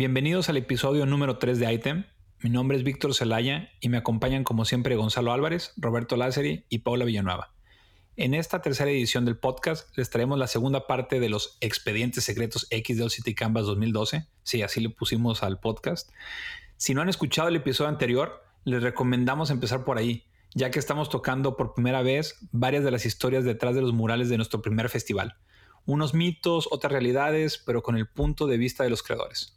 Bienvenidos al episodio número 3 de Item. Mi nombre es Víctor Zelaya y me acompañan como siempre Gonzalo Álvarez, Roberto Lázari y Paula Villanueva. En esta tercera edición del podcast les traemos la segunda parte de los expedientes secretos X del City Canvas 2012. Sí, así le pusimos al podcast. Si no han escuchado el episodio anterior, les recomendamos empezar por ahí, ya que estamos tocando por primera vez varias de las historias detrás de los murales de nuestro primer festival unos mitos, otras realidades, pero con el punto de vista de los creadores.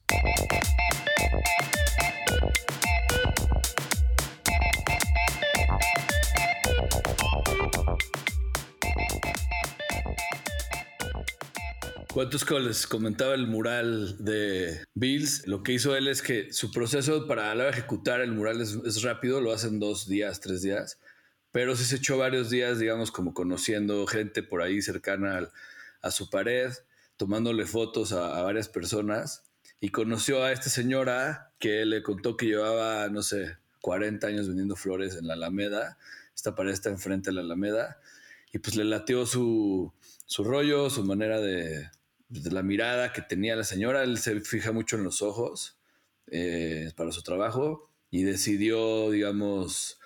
¿Cuántos que les comentaba el mural de Bills, lo que hizo él es que su proceso para ejecutar el mural es, es rápido, lo hacen dos días, tres días, pero sí se echó varios días, digamos, como conociendo gente por ahí cercana al, a su pared, tomándole fotos a, varias personas y conoció a esta señora que le contó que llevaba, no sé, 40 años vendiendo flores en la Alameda. Esta pared está enfrente de la Alameda y pues le latió su, rollo, su manera de, la mirada que tenía la señora. Él se fija mucho en los ojos eh, para su trabajo y decidió, digamos,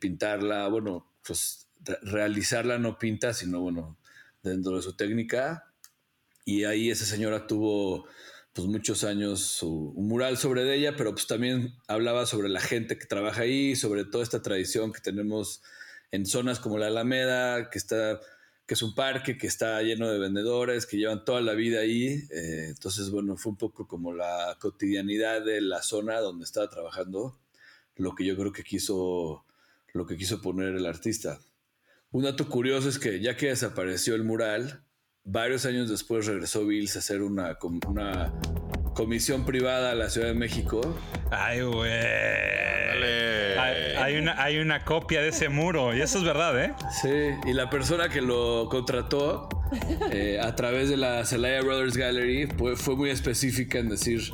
pintarla, bueno, pues realizarla no pinta, sino bueno, dentro de su técnica. Y ahí esa señora tuvo pues muchos años su, un mural sobre ella, pero pues también hablaba sobre la gente que trabaja ahí, sobre toda esta tradición que tenemos en zonas como la Alameda, que está que es un parque que está lleno de vendedores que llevan toda la vida ahí. Eh, entonces, bueno, fue un poco como la cotidianidad de la zona donde estaba trabajando, lo que yo creo que quiso, lo que quiso poner el artista. Un dato curioso es que ya que desapareció el mural, varios años después regresó Bills a hacer una, una comisión privada a la Ciudad de México. Ay, güey. Hay, una, hay una copia de ese muro y eso es verdad, ¿eh? Sí, y la persona que lo contrató eh, a través de la Celaya Brothers Gallery fue muy específica en decir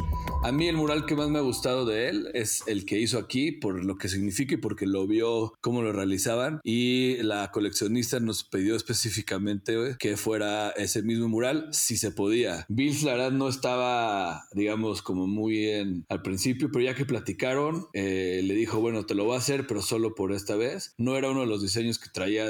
a mí el mural que más me ha gustado de él es el que hizo aquí por lo que significa y porque lo vio cómo lo realizaban y la coleccionista nos pidió específicamente que fuera ese mismo mural si se podía. Bill la no estaba digamos como muy en al principio pero ya que platicaron eh, le dijo bueno te lo voy a hacer pero solo por esta vez. No era uno de los diseños que traía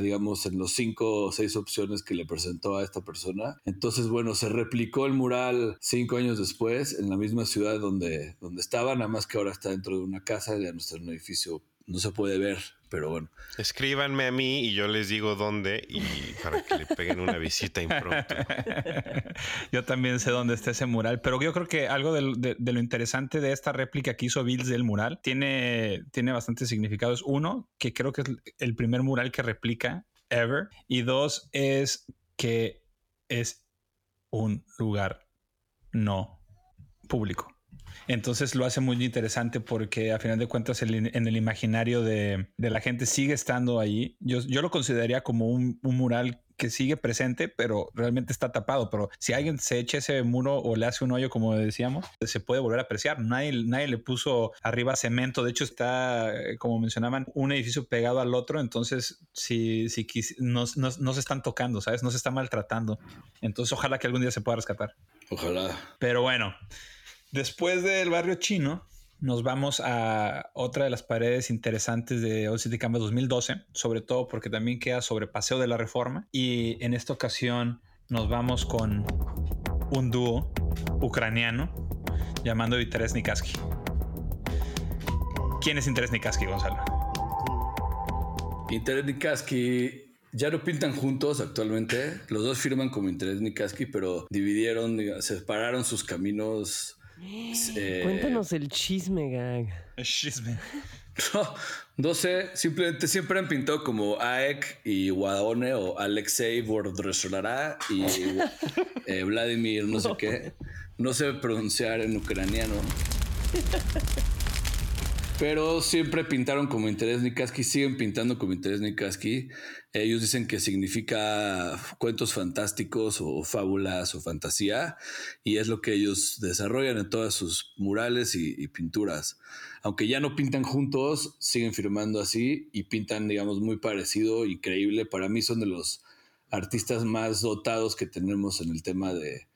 digamos en los cinco o seis opciones que le presentó a esta persona. Entonces bueno se replicó el mural cinco años después en la misma ciudad donde, donde estaba, nada más que ahora está dentro de una casa, ya no está en un edificio, no se puede ver, pero bueno. Escríbanme a mí y yo les digo dónde y para que le peguen una visita impronto. yo también sé dónde está ese mural, pero yo creo que algo de, lo interesante de esta réplica que hizo Bills del mural tiene, tiene bastante significados. Uno, que creo que es el primer mural que replica ever. Y dos, es que es un lugar no público. Entonces lo hace muy interesante porque a final de cuentas en el imaginario de, la gente sigue estando ahí. Yo, yo lo consideraría como un, mural que sigue presente, pero realmente está tapado. Pero si alguien se echa ese muro o le hace un hoyo, como decíamos, se puede volver a apreciar. Nadie, nadie le puso arriba cemento. De hecho, está, como mencionaban, un edificio pegado al otro. Entonces, si, si no, no se están tocando, ¿sabes? No se está maltratando. Entonces, ojalá que algún día se pueda rescatar. Ojalá. Pero bueno. Después del barrio chino, nos vamos a otra de las paredes interesantes de Old City Canvas 2012, sobre todo porque también queda sobre Paseo de la Reforma. Y en esta ocasión nos vamos con un dúo ucraniano llamando Viteres Nikaski. ¿Quién es Interes Nikaski, Gonzalo? Interes Nikaski ya no pintan juntos actualmente. Los dos firman como Interes Nikaski, pero dividieron, separaron sus caminos eh, Cuéntanos el chisme, gang. El chisme. No, sé, simplemente siempre han pintado como Aek y Wadone o Alexei Bordresolara y eh, Vladimir, no, sé qué. No sé pronunciar en ucraniano. Pero siempre pintaron como interés Nikaski, siguen pintando como interés Nikaski. Ellos dicen que significa cuentos fantásticos o fábulas o fantasía, y es lo que ellos desarrollan en todas sus murales y, pinturas. Aunque ya no pintan juntos, siguen firmando así y pintan, digamos, muy parecido y creíble. Para mí son de los artistas más dotados que tenemos en el tema de,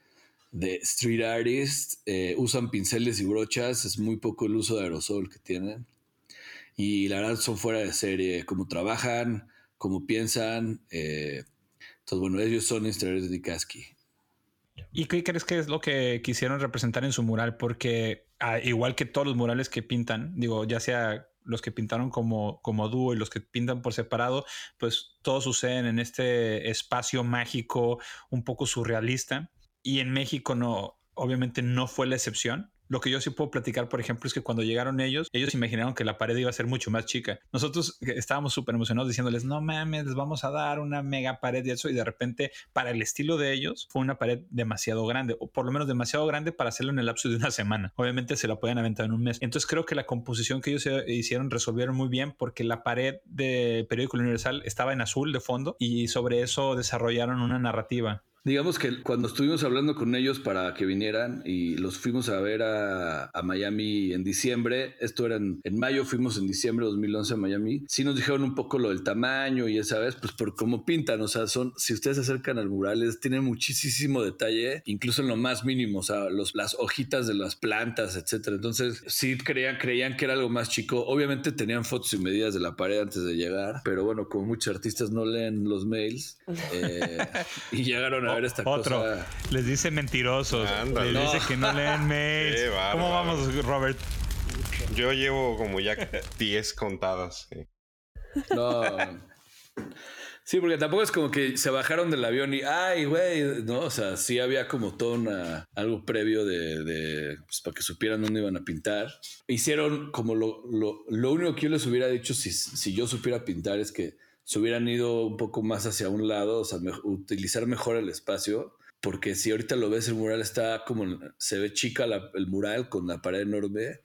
de street artist. Eh, usan pinceles y brochas, es muy poco el uso de aerosol que tienen. Y la verdad son fuera de serie, cómo trabajan, cómo piensan. Eh, entonces, bueno, ellos son instructores de Kaski. ¿Y qué crees que es lo que quisieron representar en su mural? Porque ah, igual que todos los murales que pintan, digo, ya sea los que pintaron como, como dúo y los que pintan por separado, pues todos suceden en este espacio mágico, un poco surrealista. Y en México no, obviamente no fue la excepción. Lo que yo sí puedo platicar, por ejemplo, es que cuando llegaron ellos, ellos imaginaron que la pared iba a ser mucho más chica. Nosotros estábamos súper emocionados diciéndoles, no mames, les vamos a dar una mega pared y eso. Y de repente, para el estilo de ellos, fue una pared demasiado grande, o por lo menos demasiado grande para hacerlo en el lapso de una semana. Obviamente se la pueden aventar en un mes. Entonces creo que la composición que ellos hicieron resolvieron muy bien porque la pared de Periódico Universal estaba en azul de fondo y sobre eso desarrollaron una narrativa. Digamos que cuando estuvimos hablando con ellos para que vinieran y los fuimos a ver a, Miami en diciembre, esto era en, mayo, fuimos en diciembre de 2011 a Miami, sí nos dijeron un poco lo del tamaño y esa vez, pues por cómo pintan, o sea, son, si ustedes se acercan al mural, tienen muchísimo detalle, incluso en lo más mínimo, o sea, los, las hojitas de las plantas, etcétera. Entonces, sí creían, creían que era algo más chico. Obviamente tenían fotos y medidas de la pared antes de llegar, pero bueno, como muchos artistas no leen los mails eh, y llegaron a esta Otro. Les dice mentirosos. Les dice que no leen mails. ¿Cómo vamos, Robert? Yo llevo como ya 10 contadas. No. Sí, porque tampoco es como que se bajaron del avión y, ay, güey, no, o sea, sí había como todo una, algo previo de, pues, para que supieran dónde iban a pintar. Hicieron como lo, lo, único que yo les hubiera dicho si, si yo supiera pintar es que se hubieran ido un poco más hacia un lado, o sea, utilizar mejor el espacio, porque si ahorita lo ves, el mural está como, se ve chica el mural con la pared enorme,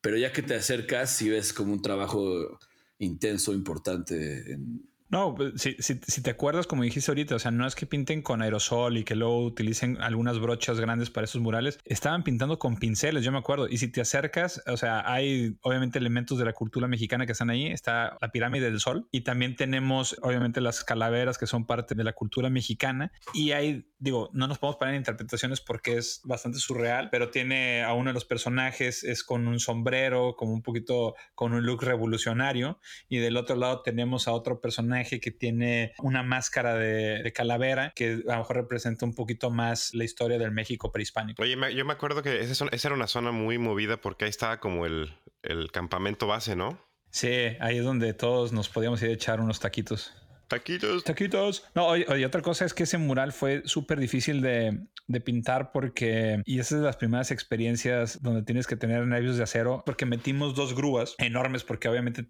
pero ya que te acercas, sí ves como un trabajo intenso, importante en, no, pues, si, si, te acuerdas, como dijiste ahorita, o sea, no es que pinten con aerosol y que luego utilicen algunas brochas grandes para esos murales, estaban pintando con pinceles, yo me acuerdo. Y si te acercas, o sea, hay obviamente elementos de la cultura mexicana que están ahí. Está la pirámide del sol y también tenemos obviamente las calaveras que son parte de la cultura mexicana. Y hay, digo, no nos podemos poner en interpretaciones porque es bastante surreal, pero tiene a uno de los personajes, es con un sombrero, como un poquito con un look revolucionario. Y del otro lado tenemos a otro personaje que tiene una máscara de, calavera que a lo mejor representa un poquito más la historia del México prehispánico. Oye, yo me acuerdo que esa, era una zona muy movida porque ahí estaba como el, el campamento base, ¿no? Sí, ahí es donde todos nos podíamos ir a echar unos taquitos. Taquitos. Taquitos. No, oye, otra cosa es que ese mural fue súper difícil de, de, pintar porque, y esas es de las primeras experiencias donde tienes que tener nervios de acero, porque metimos dos grúas enormes, porque obviamente,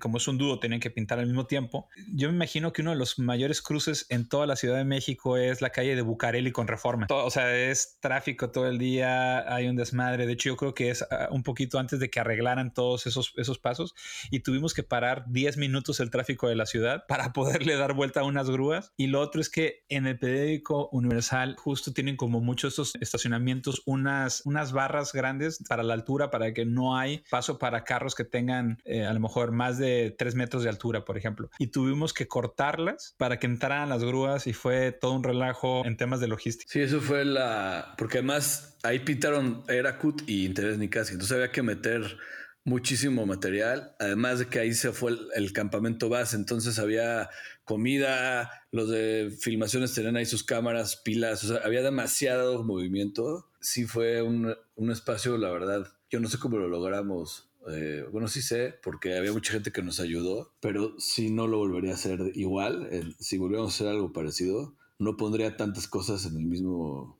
como es un dúo, tienen que pintar al mismo tiempo. Yo me imagino que uno de los mayores cruces en toda la Ciudad de México es la calle de Bucareli con Reforma. o sea, es tráfico todo el día, hay un desmadre. De hecho, yo creo que es ah, un poquito antes de que arreglaran todos esos, esos pasos y tuvimos que parar 10 minutos el tráfico de la ciudad para poderle dar vuelta a unas grúas. Y lo otro es que en el periódico Universal justo tienen como muchos estos estacionamientos unas, unas barras grandes para la altura para que no hay paso para carros que tengan eh, a lo mejor más de 3 metros de altura, por ejemplo. Y tuvimos que cortarlas para que entraran las grúas y fue todo un relajo en temas de logística. Sí, eso fue la... porque además ahí pintaron era cut y Interés ni casi. Entonces había que meter muchísimo material, además de que ahí se fue el, campamento base, entonces había comida, los de filmaciones tenían ahí sus cámaras, pilas, o sea, había demasiado movimiento. Sí fue un, espacio, la verdad, yo no sé cómo lo logramos. Eh, bueno, sí sé, porque había mucha gente que nos ayudó, pero si no lo volvería a hacer igual. si volviéramos a hacer algo parecido, no pondría tantas cosas en el mismo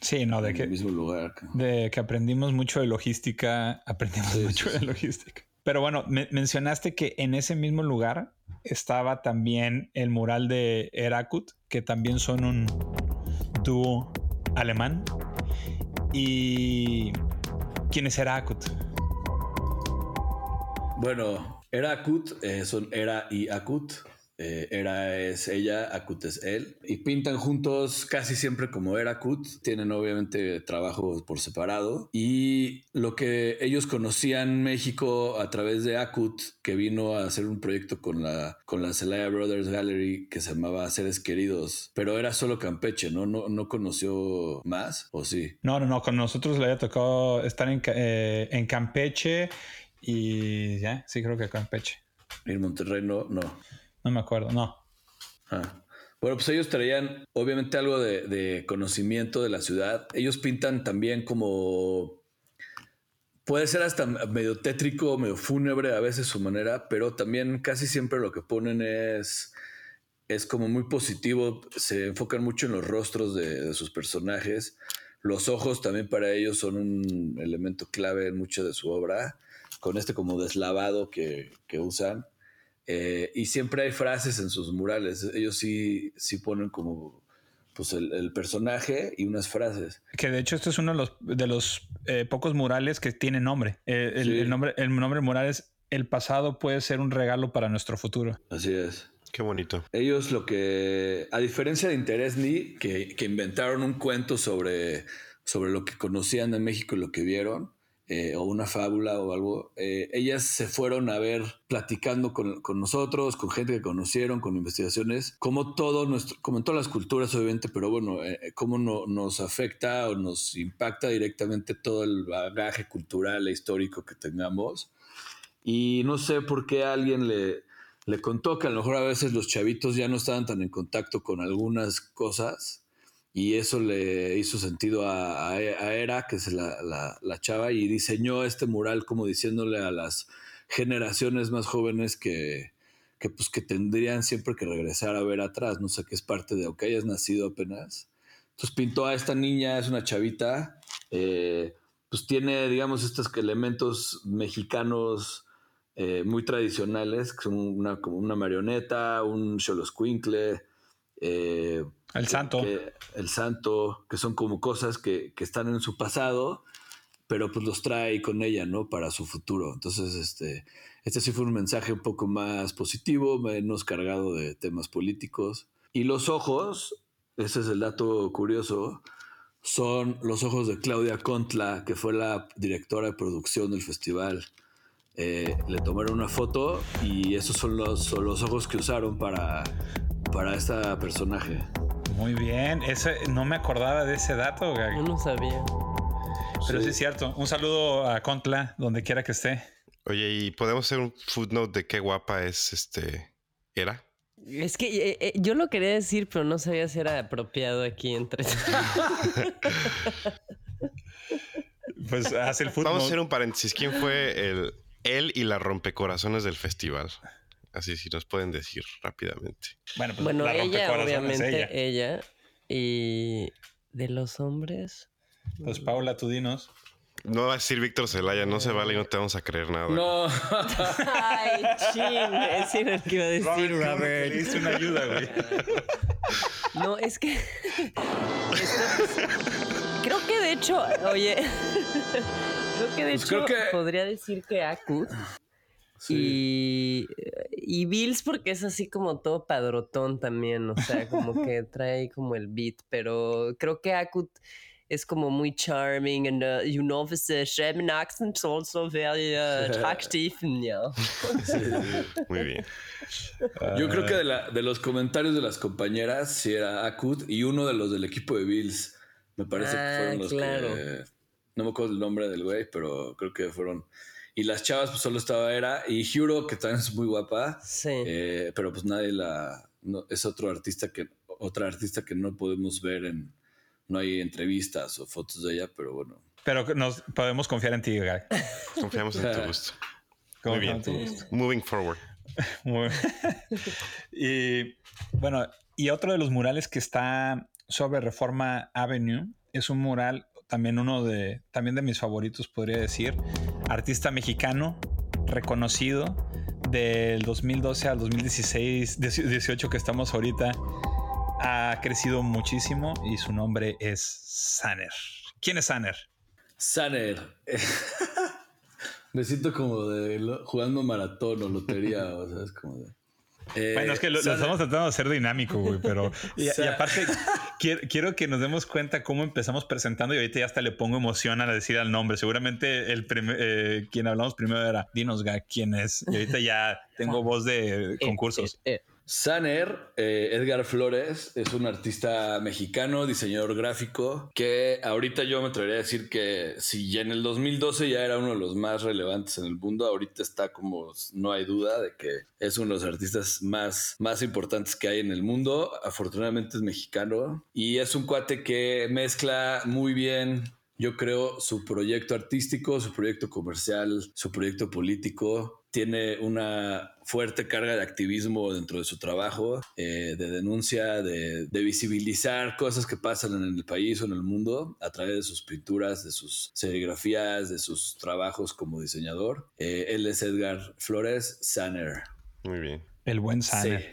Sí, no, de en que. El mismo lugar. De que aprendimos mucho de logística, aprendimos mucho de logística. Pero bueno, mencionaste que en ese mismo lugar estaba también el mural de Herakut, que también son un dúo alemán. ¿Y quién es Herakut? Bueno, Herakut eh, son Era y Akut. Eh, Era es ella, Akut es él. Y pintan juntos casi siempre como era Akut. Tienen obviamente trabajo por separado. Y lo que ellos conocían México a través de Akut, que vino a hacer un proyecto con la, con la Celaya Brothers Gallery que se llamaba Seres Queridos. Pero era solo Campeche, ¿no? No, no conoció más, ¿o sí? No, no, no. Con nosotros le había tocado estar en, eh, en Campeche y ya, sí creo que Campeche. En Monterrey no, no. No me acuerdo, no. Ah. Bueno, pues ellos traían obviamente algo de, conocimiento de la ciudad. Ellos pintan también como... Puede ser hasta medio tétrico, medio fúnebre a veces su manera, pero también casi siempre lo que ponen es, es como muy positivo. Se enfocan mucho en los rostros de, de sus personajes. Los ojos también para ellos son un elemento clave en mucho de su obra, con este como deslavado que, que usan. Eh, y siempre hay frases en sus murales. Ellos sí, sí ponen como pues el, el, personaje y unas frases. Que de hecho este es uno de los, de los eh, pocos murales que tiene nombre. Eh, el, sí. el, nombre. el nombre mural es El pasado puede ser un regalo para nuestro futuro. Así es. Qué bonito. Ellos lo que, a diferencia de Interesni, que, que inventaron un cuento sobre, sobre lo que conocían de México y lo que vieron, eh, o una fábula o algo, eh, ellas se fueron a ver platicando con, con, nosotros, con gente que conocieron, con investigaciones, como todo nuestro, como en todas las culturas obviamente, pero bueno, eh, cómo no, nos afecta o nos impacta directamente todo el bagaje cultural e histórico que tengamos. Y no sé por qué alguien le, le contó que a lo mejor a veces los chavitos ya no estaban tan en contacto con algunas cosas y eso le hizo sentido a, a, Era, que es la, la, la, chava, y diseñó este mural como diciéndole a las generaciones más jóvenes que, que, pues, que tendrían siempre que regresar a ver atrás, no sé, que es parte de, aunque hayas nacido apenas. Entonces pintó a esta niña, es una chavita, eh, pues tiene, digamos, estos elementos mexicanos eh, muy tradicionales, que son una, como una marioneta, un xoloscuincle, eh, el santo. Que, el santo, que son como cosas que, que, están en su pasado, pero pues los trae con ella, ¿no? Para su futuro. Entonces, este, este sí fue un mensaje un poco más positivo, menos cargado de temas políticos. Y los ojos, ese es el dato curioso, son los ojos de Claudia Contla, que fue la directora de producción del festival. Eh, le tomaron una foto y esos son los, son los ojos que usaron para, para este personaje. Muy bien, ese, no me acordaba de ese dato, Gag. Yo no sabía. Pero sí. sí. es cierto. Un saludo a Contla, donde quiera que esté. Oye, ¿y podemos hacer un footnote de qué guapa es este era? Es que eh, eh, yo lo quería decir, pero no sabía si era apropiado aquí entre. pues haz el footnote. Vamos a hacer un paréntesis. ¿Quién fue el él y la rompecorazones del festival? Así si nos pueden decir rápidamente. Bueno, pues bueno ella, obviamente, ella. ella. Y de los hombres. Pues Paula, tú dinos. No va a decir Víctor Zelaya, no se vale y no te vamos a creer nada. No. Ay, ching, ese era el que iba a decir, Robert. Robert. Le hice una ayuda, güey. No, es que. creo que de hecho, oye. creo que de pues hecho que... podría decir que Akut Sí. Y, y Bills porque es así como todo padrotón también, o sea, como que trae como el beat, pero creo que Akut es como muy charming and uh, you know the German accent also very uh, attractive. Yeah. Sí, muy bien. Yo creo que de, la, de, los comentarios de las compañeras sí era Akut y uno de los del equipo de Bills. Me parece ah, que fueron los claro. que... No me acuerdo el nombre del güey, pero creo que fueron y las chavas pues solo estaba Era y Hiro, que también es muy guapa. Sí. Eh, pero pues nadie la... No, es otro artista que... Otra artista que no podemos ver en... No hay entrevistas o fotos de ella, pero bueno. Pero nos podemos confiar en ti, Gag. Confiamos en tu gusto. Muy bien. Moving forward. Muy y bueno, y otro de los murales que está sobre Reforma Avenue es un mural también uno de, también de mis favoritos, podría decir. Artista mexicano, reconocido, del 2012 al 2016, 18 que estamos ahorita, ha crecido muchísimo y su nombre es Sanner. ¿Quién es Sanner? Sanner. Me siento como de jugando maratón o lotería, o sea, es como de... Eh, bueno, es que lo, estamos tratando de hacer dinámico, güey, pero... Y, aparte, quiero, que nos demos cuenta cómo empezamos presentando y ahorita ya hasta le pongo emoción a decir al nombre. Seguramente el eh, quien hablamos primero era Dinos, ¿quién es? Y ahorita ya tengo voz de eh, concursos. Saner, eh, Edgar Flores, es un artista mexicano, diseñador gráfico, que ahorita yo me atrevería a decir que si ya en el 2012 ya era uno de los más relevantes en el mundo, ahorita está como, no hay duda de que es uno de los artistas más, más importantes que hay en el mundo. Afortunadamente es mexicano y es un cuate que mezcla muy bien yo creo su proyecto artístico, su proyecto comercial, su proyecto político tiene una fuerte carga de activismo dentro de su trabajo, eh, de denuncia, de, visibilizar cosas que pasan en el país o en el mundo a través de sus pinturas, de sus serigrafías, de sus trabajos como diseñador. Eh, él es Edgar Flores Sanner. Muy bien. El buen Sanner.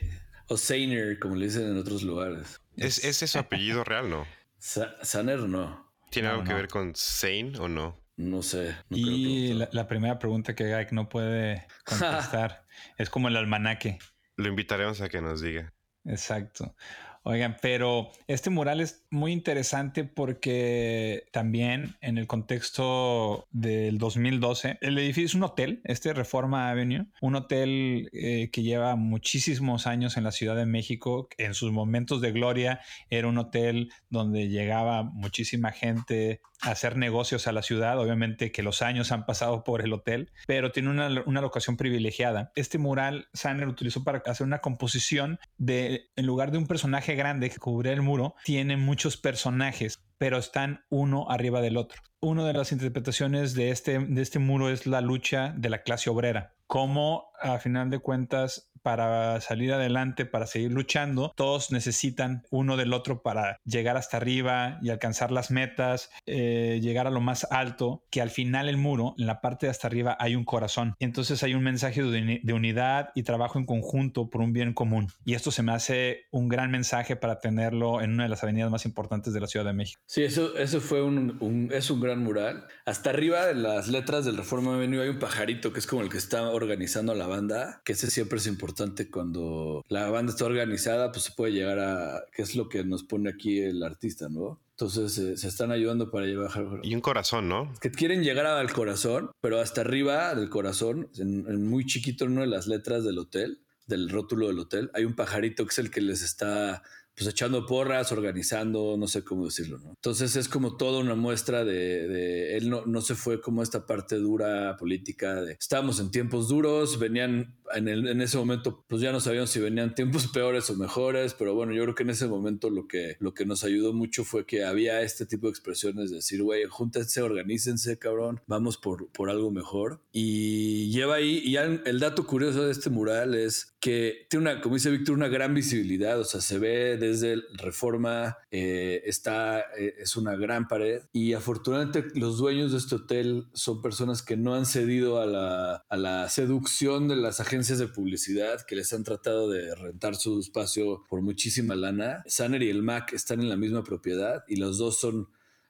O Sainer, como le dicen en otros lugares. ¿Es, ese su apellido real, no? Sanner no. ¿Tiene algo que ver con Sane o no? No sé. y la, primera pregunta que Gaik no puede contestar es como el almanaque. Lo invitaremos a que nos diga. Exacto. Oigan, pero este mural es muy interesante porque también en el contexto del 2012, el edificio es un hotel, este Reforma Avenue, un hotel eh, que lleva muchísimos años en la Ciudad de México. En sus momentos de gloria era un hotel donde llegaba muchísima gente hacer negocios a la ciudad. Obviamente que los años han pasado por el hotel, pero tiene una, una locación privilegiada. Este mural Sanner utilizó para hacer una composición de, en lugar de un personaje grande que cubre el muro, tiene muchos personajes pero están uno arriba del otro. Una de las interpretaciones de este, de este muro es la lucha de la clase obrera. Cómo, a final de cuentas, para salir adelante, para seguir luchando, todos necesitan uno del otro para llegar hasta arriba y alcanzar las metas, eh, llegar a lo más alto, que al final el muro, en la parte de hasta arriba, hay un corazón. Entonces hay un mensaje de, unidad y trabajo en conjunto por un bien común. Y esto se me hace un gran mensaje para tenerlo en una de las avenidas más importantes de la Ciudad de México. Sí, eso, eso fue un, es un gran mural. Hasta arriba de las letras del Reforma Avenue hay un pajarito que es como el que está organizando la banda, que ese siempre es importante cuando la banda está organizada, pues se puede llegar a, qué es lo que nos pone aquí el artista, ¿no? Entonces eh, se están ayudando para llevar. Y un corazón, ¿no? Que quieren llegar al corazón, pero hasta arriba del corazón, en, muy chiquito, en una de las letras del hotel, del rótulo del hotel, hay un pajarito que es el que les está pues echando porras, organizando, no sé cómo decirlo, ¿no? Entonces es como toda una muestra de, él no, no, se fue como esta parte dura política de estábamos en tiempos duros, venían en, el, en, ese momento, pues ya no sabíamos si venían tiempos peores o mejores, pero bueno, yo creo que en ese momento lo que, lo que nos ayudó mucho fue que había este tipo de expresiones de decir, güey, júntense, organícense, cabrón, vamos por, por algo mejor. Y lleva ahí, y el dato curioso de este mural es que tiene una, como dice Víctor, una gran visibilidad, o sea, se ve desde Reforma, eh, está, eh, es una gran pared y afortunadamente los dueños de este hotel son personas que no han cedido a la, a la seducción de las agencias de publicidad que les han tratado de rentar su espacio por muchísima lana. Sanner y el Mac están en la misma propiedad y los dos son,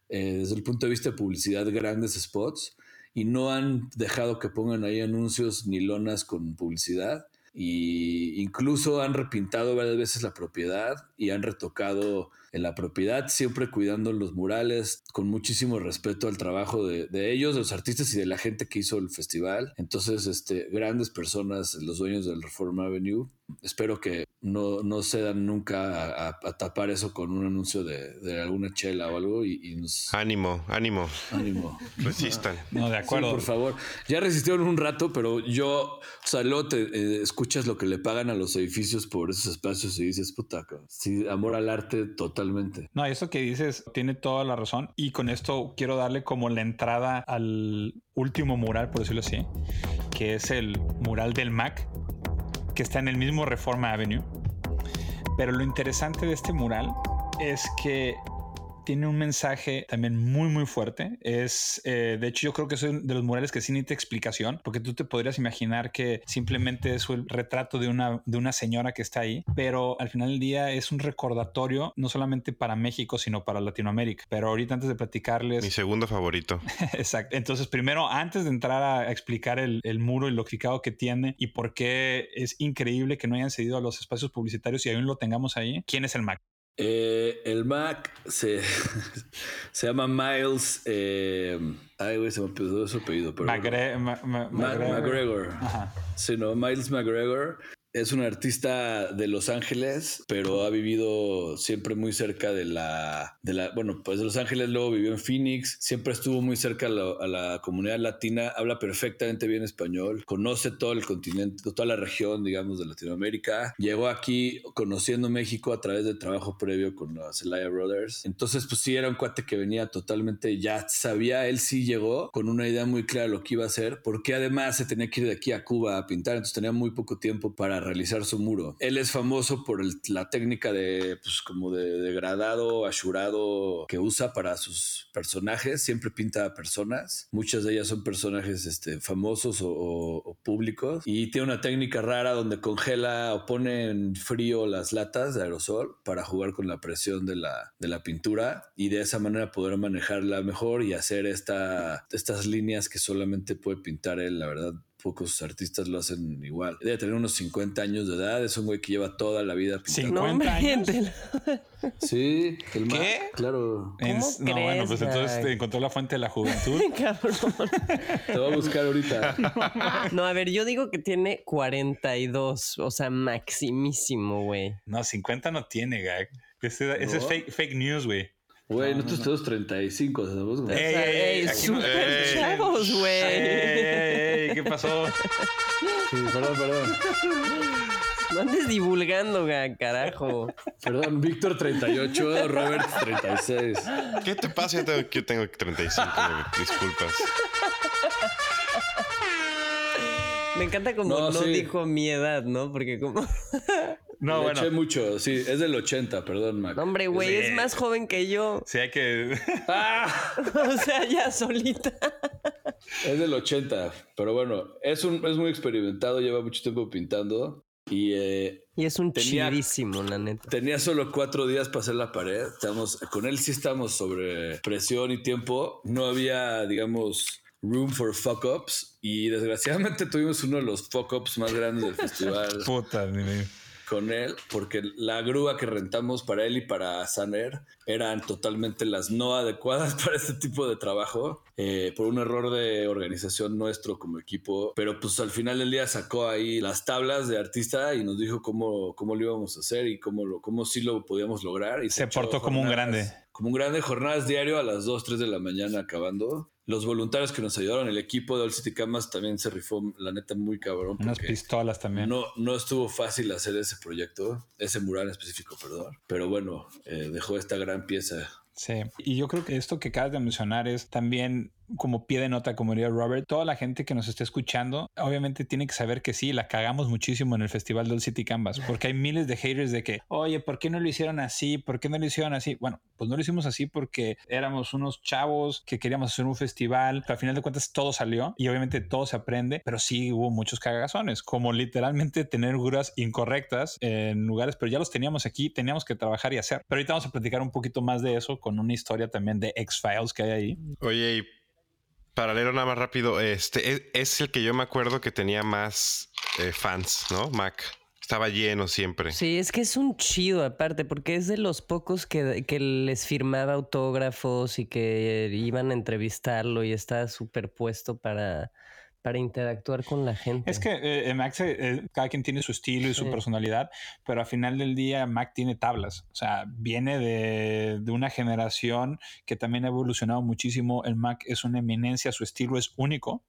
eh, desde el punto de vista de publicidad, grandes spots y no han dejado que pongan ahí anuncios ni lonas con publicidad. Y incluso han repintado varias veces la propiedad y han retocado en la propiedad, siempre cuidando los murales, con muchísimo respeto al trabajo de, ellos, de los artistas y de la gente que hizo el festival. Entonces, este, grandes personas, los dueños del Reform Avenue. Espero que no, no cedan nunca a, tapar eso con un anuncio de, alguna chela o algo y, nos... Ánimo, ánimo. Ánimo. Resistan. No, de acuerdo. por favor. Ya resistieron un rato, pero yo, o sea, luego te eh, escuchas lo que le pagan a los edificios por esos espacios y dices, puta, sí, amor al arte total no, eso que dices tiene toda la razón. Y con esto quiero darle como la entrada al último mural, por decirlo así, que es el mural del Mac, que está en el mismo Reforma Avenue. Pero lo interesante de este mural es que tiene un mensaje también muy, muy fuerte. Es, eh, de hecho, yo creo que es de los murales que sí necesita explicación, porque tú te podrías imaginar que simplemente es el retrato de una, de una señora que está ahí, pero al final del día es un recordatorio no solamente para México, sino para Latinoamérica. Pero ahorita antes de platicarles... Mi segundo favorito. Exacto. Entonces, primero, antes de entrar a explicar el, el muro y lo que tiene y por qué es increíble que no hayan cedido a los espacios publicitarios y aún lo tengamos ahí, ¿quién es el Mac? Eh, el Mac se, se llama Miles. Eh, ay, güey, se me olvidó su apellido. Pero McGregor. Sí, no, Miles McGregor es un artista de Los Ángeles, pero ha vivido siempre muy cerca de la, de la, bueno, pues de Los Ángeles, luego vivió en Phoenix, siempre estuvo muy cerca a la, comunidad latina, habla perfectamente bien español, conoce todo el continente, toda la región, digamos, de Latinoamérica. Llegó aquí conociendo México a través de trabajo previo con los Celaya Brothers. Entonces, pues sí, era un cuate que venía totalmente, ya sabía, él sí llegó con una idea muy clara de lo que iba a hacer, porque además se tenía que ir de aquí a Cuba a pintar, entonces tenía muy poco tiempo para realizar su muro. Él es famoso por la técnica de, pues, como de degradado, ashurado que usa para sus personajes. Siempre pinta a personas. Muchas de ellas son personajes este, famosos o, públicos. Y tiene una técnica rara donde congela o pone en frío las latas de aerosol para jugar con la presión de la, de la pintura y de esa manera poder manejarla mejor y hacer esta, estas líneas que solamente puede pintar él, la verdad pocos artistas lo hacen igual. Debe tener unos 50 años de edad, es un güey que lleva toda la vida pintando. ¿50 años? Sí, el ¿Qué? claro. ¿Cómo no, bueno, pues entonces te encontró la fuente de la juventud. te voy a buscar ahorita. no, a ver, yo digo que tiene 42, o sea, maximísimo, güey. No, 50 no tiene, gag. Ese, es fake, fake news, güey. Güey, nosotros tenemos 35, ¿sabes? Güey? Ey, ey, ey, super chavos, güey. Ey, ¿qué pasó? Sí, perdón, perdón. No andes divulgando, carajo. Perdón, Víctor 38, Robert 36. ¿Qué te pasa? Yo tengo, yo tengo 35, disculpas. Me encanta como no, dijo mi edad, ¿no? Porque como... No, Le bueno. eché mucho, sí, es del 80, perdón, Mac. hombre, güey, es más joven que yo. Sí, hay que. ¡Ah! o sea, ya solita. es del 80, pero bueno, es, un, es muy experimentado, lleva mucho tiempo pintando. Y, eh, y es un tenía, chidísimo, la neta. Tenía solo cuatro días para hacer la pared. Estamos, con él sí estamos sobre presión y tiempo. No había, digamos, room for fuck ups. Y desgraciadamente tuvimos uno de los fuck ups más grandes del festival. Puta, mi con él porque la grúa que rentamos para él y para Saner eran totalmente las no adecuadas para este tipo de trabajo eh, por un error de organización nuestro como equipo. Pero pues al final del día sacó ahí las tablas de artista y nos dijo cómo, cómo lo íbamos a hacer y cómo, lo, cómo sí lo podíamos lograr. Y se, portó como un grande. Como un grande, jornadas diario a las 2, 3 de la mañana acabando los voluntarios que nos ayudaron, el equipo de All City Camas también se rifó, la neta, muy cabrón. Unas pistolas también. No, no estuvo fácil hacer ese proyecto, ese mural específico, perdón. Pero bueno, eh, dejó esta gran pieza. Sí, y yo creo que esto que acabas de mencionar es también como pie de nota, como diría Robert, toda la gente que nos esté escuchando, obviamente tiene que saber que sí, la cagamos muchísimo en el Festival del City Canvas, porque hay miles de haters de que, oye, ¿por qué no lo hicieron así? ¿Por qué no lo hicieron así? Bueno, pues no lo hicimos así porque éramos unos chavos que queríamos hacer un festival, al final de cuentas todo salió y obviamente todo se aprende, pero sí hubo muchos cagazones, como literalmente tener guras incorrectas en lugares, pero ya los teníamos aquí, teníamos que trabajar y hacer. Pero ahorita vamos a platicar un poquito más de eso con una historia también de X-Files que hay ahí. Oye, y para leer nada más rápido, este es, el que yo me acuerdo que tenía más eh, fans, ¿no? Mac. Estaba lleno siempre. Sí, es que es un chido aparte, porque es de los pocos que, que les firmaba autógrafos y que iban a entrevistarlo y estaba superpuesto para, para interactuar con la gente. Es que eh, Mac, eh, cada quien tiene su estilo y su personalidad, pero al final del día Mac tiene tablas. O sea, viene de, de, una generación que también ha evolucionado muchísimo. El Mac es una eminencia, su estilo es único.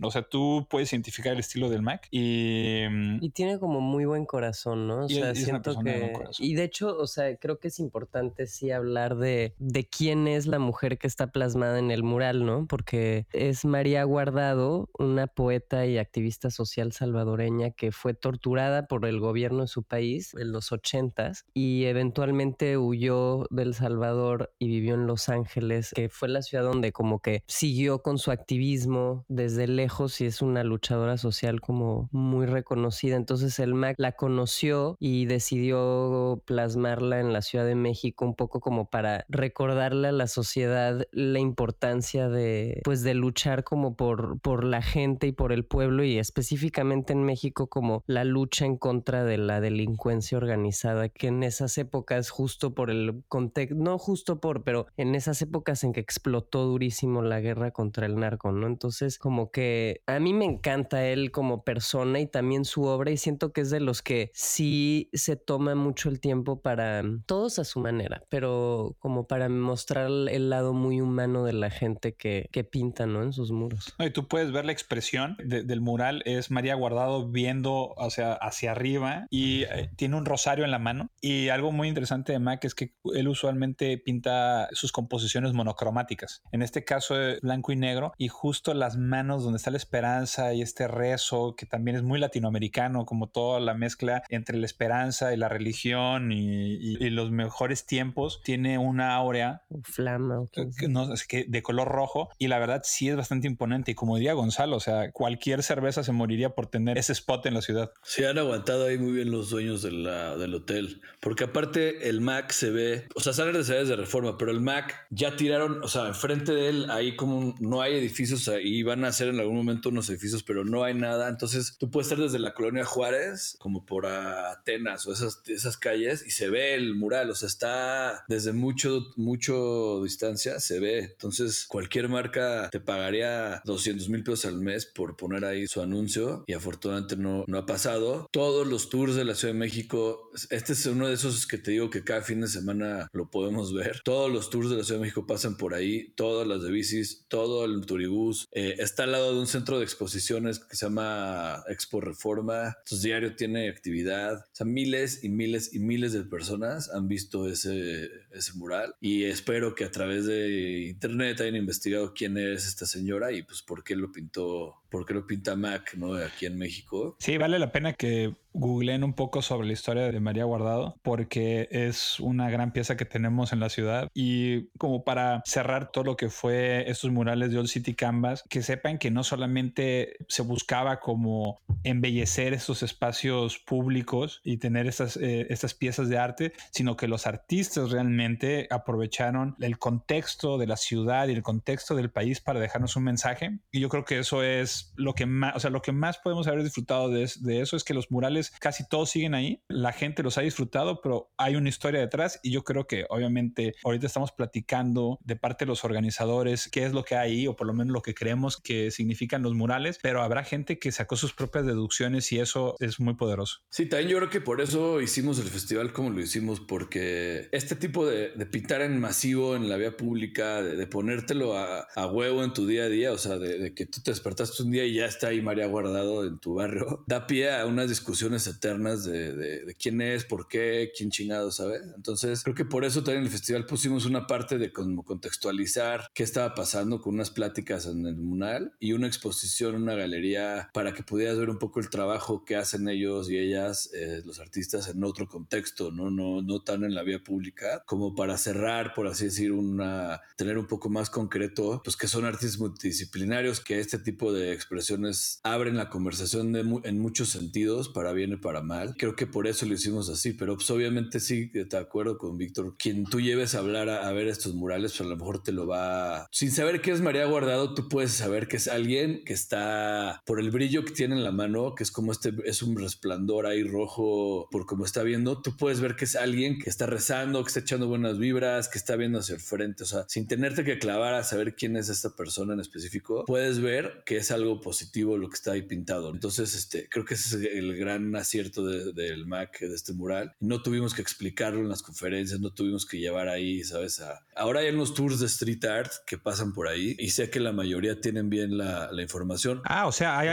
O sea, tú puedes identificar el estilo del Mac y... Mm, y tiene como muy buen corazón, ¿no? O sea, siento que... y de hecho, o sea, creo que es importante sí hablar de, de quién es la mujer que está plasmada en el mural, ¿no? Porque es María Guardado, una poeta y activista social salvadoreña que fue torturada por el gobierno de su país en los ochentas y eventualmente huyó del Salvador y vivió en Los Ángeles, que fue la ciudad donde como que siguió con su activismo desde el lejos y es una luchadora social como muy reconocida. Entonces el MAC la conoció y decidió plasmarla en la Ciudad de México un poco como para recordarle a la sociedad la importancia de pues de luchar como por, por la gente y por el pueblo y específicamente en México como la lucha en contra de la delincuencia organizada que en esas épocas justo por el contexto, no justo por, pero en esas épocas en que explotó durísimo la guerra contra el narco, ¿no? Entonces como que a mí me encanta él como persona y también su obra y siento que es de los que sí se toma mucho el tiempo para todos a su manera, pero como para mostrar el lado muy humano de la gente que, que pinta, ¿no? En sus muros. y tú puedes ver la expresión del mural, es María Guardado viendo hacia, hacia arriba y eh, tiene un rosario en la mano y algo muy interesante de Mac es que él usualmente pinta sus composiciones monocromáticas. En este caso es blanco y negro y justo las manos donde está la esperanza y este rezo que también es muy latinoamericano, como toda la mezcla entre la esperanza y la religión y, los mejores tiempos, tiene una áurea. Flama. No, es que de color rojo y la verdad sí es bastante imponente. Y como diría Gonzalo, o sea, cualquier cerveza se moriría por tener ese spot en la ciudad. Se han aguantado ahí muy bien los dueños de del hotel, porque aparte el Mac se ve, o sea, salen de ciudades de reforma, pero el Mac ya tiraron, o sea, enfrente de él ahí como no hay edificios y van a hacer en algún momento unos edificios, pero no hay nada. Entonces tú puedes estar desde la colonia Juárez, como por Atenas o esas, esas calles, y se ve el mural. O sea, está desde mucho, mucho distancia, se ve. Entonces cualquier marca te pagaría 200 mil pesos al mes por poner ahí su anuncio y afortunadamente no, no ha pasado. Todos los tours de la Ciudad de México, este es uno de esos que te digo que cada fin de semana lo podemos ver. Todos los tours de la Ciudad de México pasan por ahí, todas las de bicis, todo el turibús. Eh, está al lado de un centro de exposiciones que se llama Expo Reforma. Entonces, diario tiene actividad. O sea, miles y miles y miles de personas han visto ese, ese mural y espero que a través de internet hayan investigado quién es esta señora y pues por qué lo pintó, por qué lo pinta Mac, ¿no? Aquí en México. Sí, vale la pena que googleen un poco sobre la historia de María Guardado porque es una gran pieza que tenemos en la ciudad y como para cerrar todo lo que fue estos murales de Old City Canvas, que sepan que no solamente se buscaba como embellecer estos espacios públicos y tener estas, eh, estas piezas de arte, sino que los artistas realmente aprovecharon el contexto de la ciudad y el contexto del país para dejarnos un mensaje y yo creo que eso es lo que más, o sea, lo que más podemos haber disfrutado de, de eso es que los murales casi todos siguen ahí. La gente los ha disfrutado, pero hay una historia detrás y yo creo que obviamente ahorita estamos platicando de parte de los organizadores qué es lo que hay o por lo menos lo que creemos que significan los murales, pero habrá gente que sacó sus propias deducciones y eso es muy poderoso. Sí, también yo creo que por eso hicimos el festival como lo hicimos, porque este tipo de, pintar en masivo en la vía pública, de, ponértelo a, huevo en tu día a día, o sea, de, de que tú te despertaste un día y ya está ahí María guardado en tu barrio, da pie a unas discusiones eternas de, quién es, por qué, quién chingado, ¿sabes? Entonces, creo que por eso también en el festival pusimos una parte de como contextualizar qué estaba pasando con unas pláticas en el Munal y una exposición, una galería para que pudieras ver un poco el trabajo que hacen ellos y ellas, eh, los artistas, en otro contexto, ¿no? No, no tan en la vía pública, como para cerrar, por así decir, una, tener un poco más concreto, pues que son artistas multidisciplinarios, que este tipo de expresiones abren la conversación en muchos sentidos para bien viene para mal. Creo que por eso lo hicimos así, pero pues obviamente sí, te acuerdo con Víctor. Quien tú lleves a hablar a, ver estos murales, pues a lo mejor te lo va... Sin saber que es María Guardado, tú puedes saber que es alguien que está por el brillo que tiene en la mano, que es como este, es un resplandor ahí rojo, por como está viendo, tú puedes ver que es alguien que está rezando, que está echando buenas vibras, que está viendo hacia el frente, o sea, sin tenerte que clavar a saber quién es esta persona en específico, puedes ver que es algo positivo lo que está ahí pintado. Entonces, este, creo que ese es el gran acierto del Mac de este mural. No tuvimos que explicarlo en las conferencias, no tuvimos que llevar ahí, ¿sabes? ahora hay unos tours de street art que pasan por ahí y sé que la mayoría tienen bien la, información. Ah, o sea, ¿hay,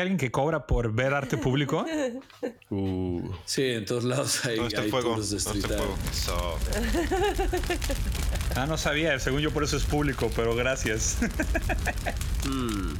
alguien que cobra por ver arte público? Uh. Sí, en todos lados hay, tours de street art. Ah, no sabía, según yo por eso es público, pero gracias. mm.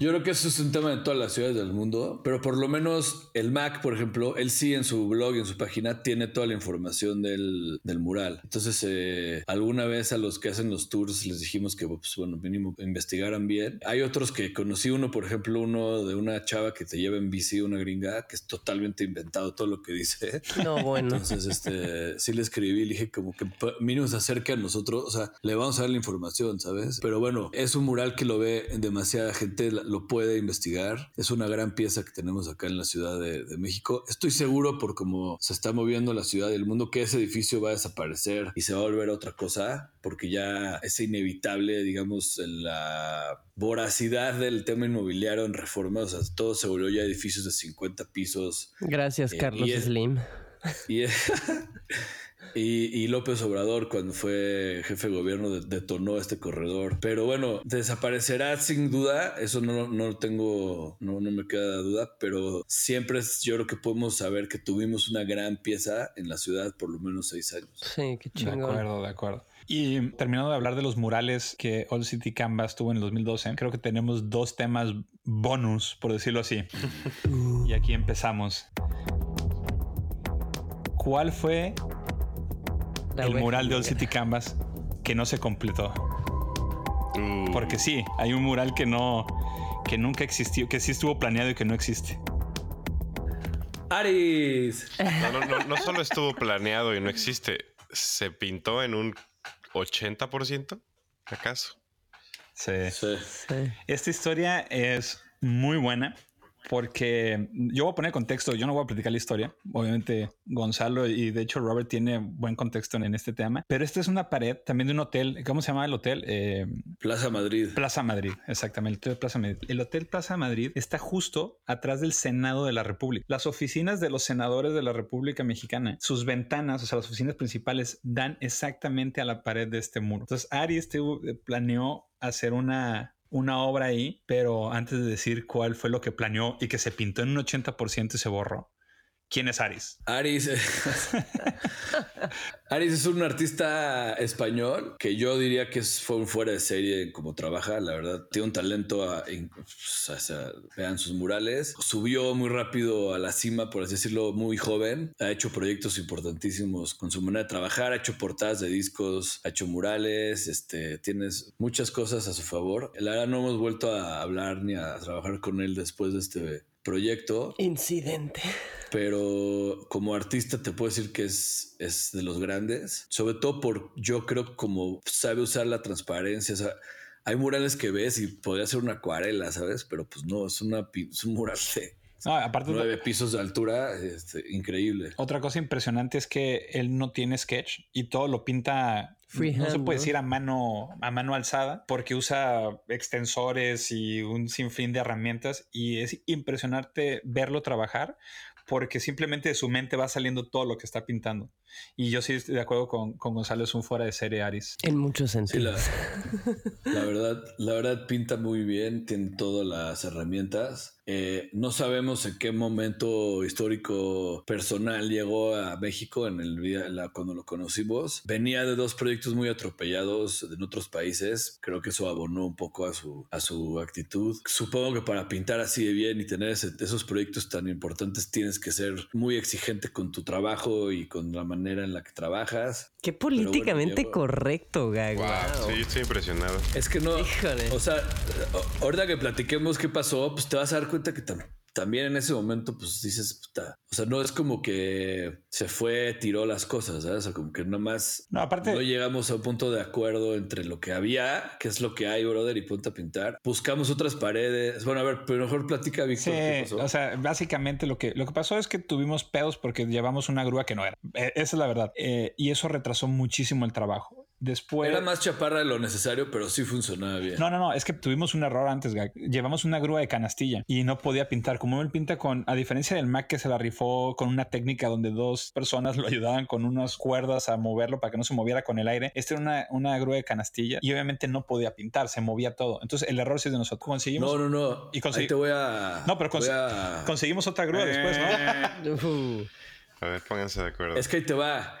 Yo creo que eso es un tema de todas las ciudades del mundo, pero por lo menos el Mac, por ejemplo, él sí en su blog y en su página tiene toda la información del, mural. Entonces, eh, alguna vez a los que hacen los tours les dijimos que, pues, bueno, mínimo investigaran bien. Hay otros que conocí uno, por ejemplo, uno de una chava que te lleva en bici, una gringa, que es totalmente inventado todo lo que dice. No, bueno. Entonces, este, sí le escribí, le dije como que mínimo se acerque a nosotros, o sea, le vamos a dar la información, ¿sabes? Pero bueno, es un mural que lo ve demasiada gente lo puede investigar. Es una gran pieza que tenemos acá en la Ciudad de, México. Estoy seguro por cómo se está moviendo la ciudad y el mundo que ese edificio va a desaparecer y se va a volver otra cosa porque ya es inevitable, digamos, la voracidad del tema inmobiliario en reforma. O sea, todo se volvió ya edificios de 50 pisos. Gracias, eh, Carlos Slim. Y Y, López Obrador, cuando fue jefe de gobierno, detonó este corredor. Pero bueno, desaparecerá sin duda, eso no, no tengo, no, no me queda duda, pero siempre yo creo que podemos saber que tuvimos una gran pieza en la ciudad por lo menos seis años. Sí, qué chingón. De acuerdo, de acuerdo. Y terminando de hablar de los murales que Old City Canvas tuvo en el 2012, creo que tenemos dos temas bonus, por decirlo así. y aquí empezamos. ¿Cuál fue el mural de Old City Canvas que no se completó. Uh. Porque sí, hay un mural que no, que nunca existió, que sí estuvo planeado y que no existe. Aris. No, solo estuvo planeado y no existe, se pintó en un 80%, ¿acaso? sí. sí. Esta historia es muy buena porque yo voy a poner contexto, yo no voy a platicar la historia. Obviamente Gonzalo y de hecho Robert tiene buen contexto en este tema, pero esta es una pared también de un hotel. ¿Cómo se llama el hotel? Eh, Plaza Madrid. Plaza Madrid, exactamente. El hotel Plaza Madrid. El hotel Plaza Madrid está justo atrás del Senado de la República. Las oficinas de los senadores de la República Mexicana, sus ventanas, o sea, las oficinas principales, dan exactamente a la pared de este muro. Entonces, Ari este, planeó hacer una una obra ahí, pero antes de decir cuál fue lo que planeó y que se pintó en un 80% y se borró, ¿Quién es Aris? Aris. Aris es un artista español que yo diría que fue un fuera de serie como trabaja. La verdad, tiene un talento. A, pues, vean sus murales. Subió muy rápido a la cima, por así decirlo, muy joven. Ha hecho proyectos importantísimos con su manera de trabajar. Ha hecho portadas de discos, ha hecho murales. Este, tienes muchas cosas a su favor. La verdad, no hemos vuelto a hablar ni a trabajar con él después de este proyecto. Incidente. Pero como artista te puedo decir que es, es de los grandes, sobre todo por yo creo como sabe usar la transparencia. hay murales que ves y podría ser una acuarela, ¿sabes? Pero pues no, es, una, es un mural de aparte nueve pisos de altura, este, increíble. Otra cosa impresionante es que él no tiene sketch y todo lo pinta no se puede decir a mano, a mano alzada porque usa extensores y un sinfín de herramientas y es impresionante verlo trabajar porque simplemente de su mente va saliendo todo lo que está pintando. Y yo sí estoy de acuerdo con, con Gonzalo, es un fuera de serie Aris. En muchos sentidos. la, verdad, la verdad pinta muy bien, tiene todas las herramientas. Eh, no sabemos en qué momento histórico personal llegó a México en el la, cuando lo conocimos. Venía de dos proyectos muy atropellados en otros países. Creo que eso abonó un poco a su, a su actitud. Supongo que para pintar así de bien y tener esos proyectos tan importantes tienes que ser muy exigente con tu trabajo y con la manera en la que trabajas. Qué políticamente correcto, Gago. Wow, sí, estoy impresionado. Es que no. O sea, ahorita que platiquemos qué pasó, pues te vas a dar cuenta que también también en ese momento, pues dices, puta, o sea, no es como que se fue, tiró las cosas, ¿sabes? O sea, como que nomás no, aparte, no llegamos a un punto de acuerdo entre lo que había, que es lo que hay, brother, y punto a pintar. Buscamos otras paredes. Bueno, a ver, pero mejor platica, Víctor. Sí, o sea, básicamente lo que, lo que pasó es que tuvimos pedos porque llevamos una grúa que no era. E, esa es la verdad. Eh, y eso retrasó muchísimo el trabajo Después. Era más chaparra de lo necesario, pero sí funcionaba bien. No, no, no. Es que tuvimos un error antes, Gag. Llevamos una grúa de canastilla y no podía pintar. Como él pinta con, a diferencia del Mac que se la rifó con una técnica donde dos personas lo ayudaban con unas cuerdas a moverlo para que no se moviera con el aire. Este era una, una grúa de canastilla y obviamente no podía pintar, se movía todo. Entonces el error sí es de nosotros. Conseguimos. No, no, no. Y Ahí te voy a. No, pero conseguimos otra grúa después, ¿no? a ver, pónganse de acuerdo. Es que ahí te va.